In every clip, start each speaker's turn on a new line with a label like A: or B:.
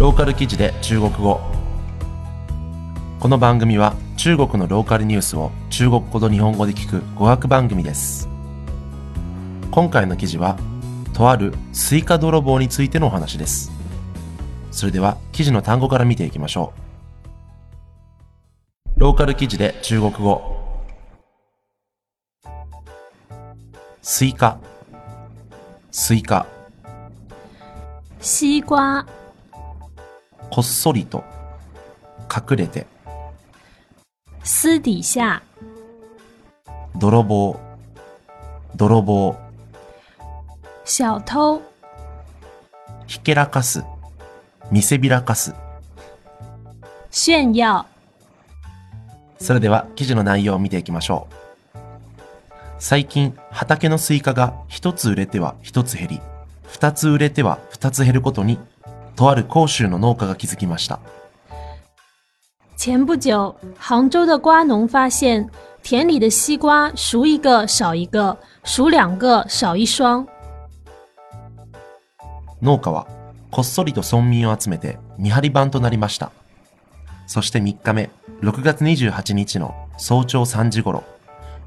A: ローカル記事で中国語。この番組は中国のローカルニュースを中国語と日本語で聞く語学番組です。今回の記事はとあるスイカ泥棒についてのお話です。それでは記事の単語から見ていきましょう。ローカル記事で中国語。スイカ。スイカ。
B: 西瓜、
A: こっそりと隠れて
B: 私底下、
A: 泥棒泥棒
B: 小偷、
A: ひけらかす見せびらかす。
B: 炫耀、
A: それでは記事の内容を見ていきましょう。最近畑のスイカが一つ売れては一つ減り二つ売れては二つ減ることにとある杭州の農家が気づきました。
B: 前不久，杭州的瓜农发现田里的西瓜熟一个少一个，熟两个少一双。
A: 農家はこっそりと村民を集めて見張り番となりました。そして3日目6月28日の早朝3時頃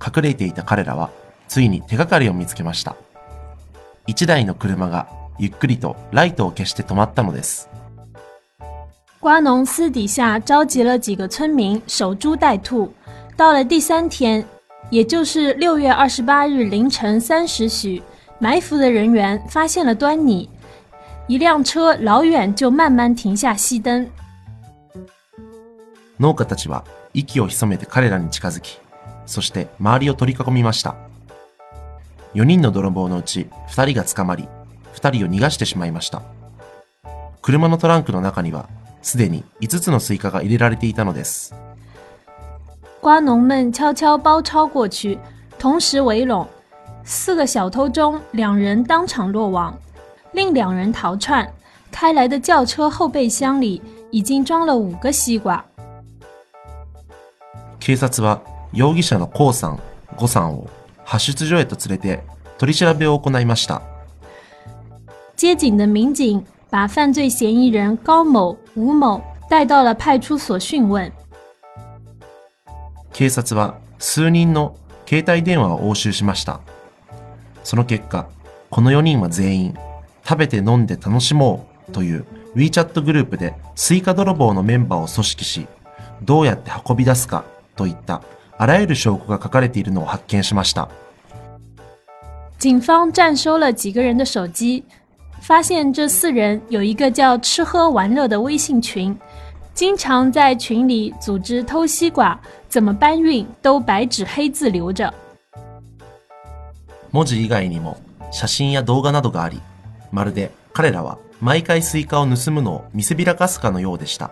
A: 隠れていた彼らはついに手がかりを見つけました。一台の車がゆっくりとライトを消して止まったのです
B: 瓜农私底下召集了几个村民守株待兔。到了第三天，也就是六月二十八日凌晨三时许，埋伏的人员发现了端倪，一辆车老远就慢慢停下熄灯。
A: 農家たちは息を潜めて彼らに近づき、そして周りを取り囲みました。4人の泥棒のうち2人が捕まり、2人を逃がしてしまいました。車のトランクの中には、すでに5つのスイカが入れられていたのです。
B: 瓜农们悄悄包抄过去，同时围拢。四个小偷中，两人当场落网，另两人逃窜。开来的轿车后备箱里已经装了五个西瓜。
A: 警察は容疑者のコウさん、ゴさんを派出所へと連れて取り調べを行いました。
B: 接警的民警把犯罪嫌疑人高某、吴某带到了派出所讯问。
A: 警察は数人の携帯電話を押収しました。その結果、この4人は全員、食べて飲んで楽しもうという WeChat グループでスイカ泥棒のメンバーを組織し、どうやって運び出すかといったあらゆる証拠が書かれているのを発見しました。
B: 警方暂收了几个人的手机，发现这四人有一个叫“吃喝玩乐”的微信群，经常在群里组织偷西瓜，怎么搬运都白纸黑字留着。
A: 文字以外にも写真や動画などがあり、まるで彼らは毎回スイカを盗むのを見せびらかすかのようでした。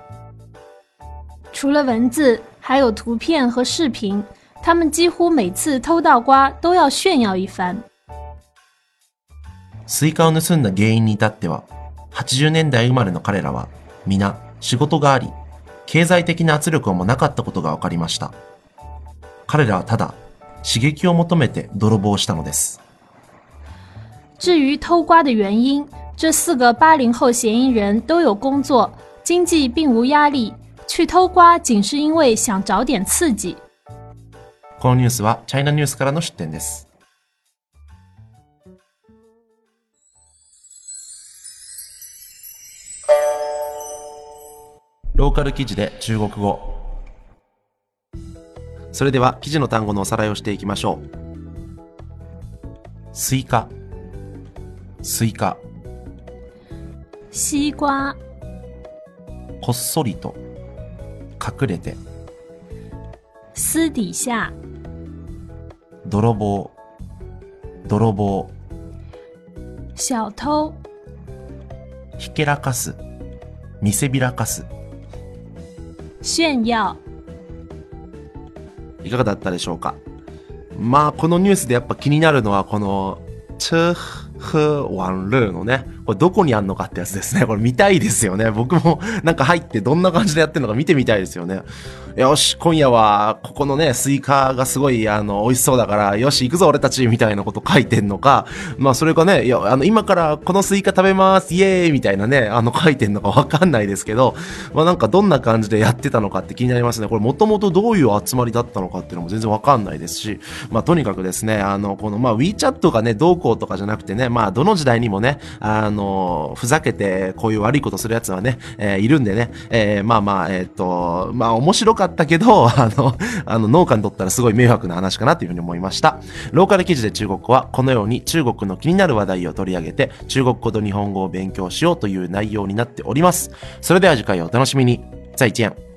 B: 除了文字，还有图片和视频。他们几乎每次偷到瓜都要炫耀一番。
A: スイカを盗んだ原因に至っては、80年代生まれの彼らは皆仕事があり、経済的な圧力もなかったことが分かりました。彼らはただ刺激を求めて泥棒したのです。
B: 至于偷瓜的原因，这四个八零后嫌疑人都有工作，经济并无压力，去偷瓜仅是因为想找点刺激。
A: このニュースはチャイナニュースからの出展です。ローカル記事で中国語。それでは記事の単語のおさらいをしていきましょう。スイカ、スイカ、
B: 西瓜、
A: こっそりと、隠れて、
B: 私底下、
A: 泥棒、泥棒、
B: 小偷、
A: ひけらかす、見せびらかす。
B: 炫耀。
A: いかがだったでしょうか？まあ、このニュースでやっぱ気になるのは、この、吃喝玩乐のね、これどこにあんのかってやつですね。これ見たいですよね。僕もなんか入ってどんな感じでやってるのか見てみたいですよね。よし、今夜はここのね、スイカがすごいあの美味しそうだから、よし、行くぞ俺たちみたいなこと書いてんのか、まあそれかね、いや、あの今からこのスイカ食べますイエーイみたいなね、あの書いてんのかわかんないですけど、まあなんかどんな感じでやってたのかって気になりますね。これもともとどういう集まりだったのかっていうのも全然わかんないですし、まあとにかくですね、あの、このまあ WeChat がね、どうこうとかじゃなくてね、まあどの時代にもね、あの、ふざけてこういう悪いことするやつはね、えーいるんでね、えーまあまあ、えーっと、まあ面白かったけど、あの、あの農家にとったらすごい迷惑な話かなというふうに思いました。ローカル記事で中国語はこのように中国の気になる話題を取り上げて中国語と日本語を勉強しようという内容になっております。それでは次回をお楽しみに。再见。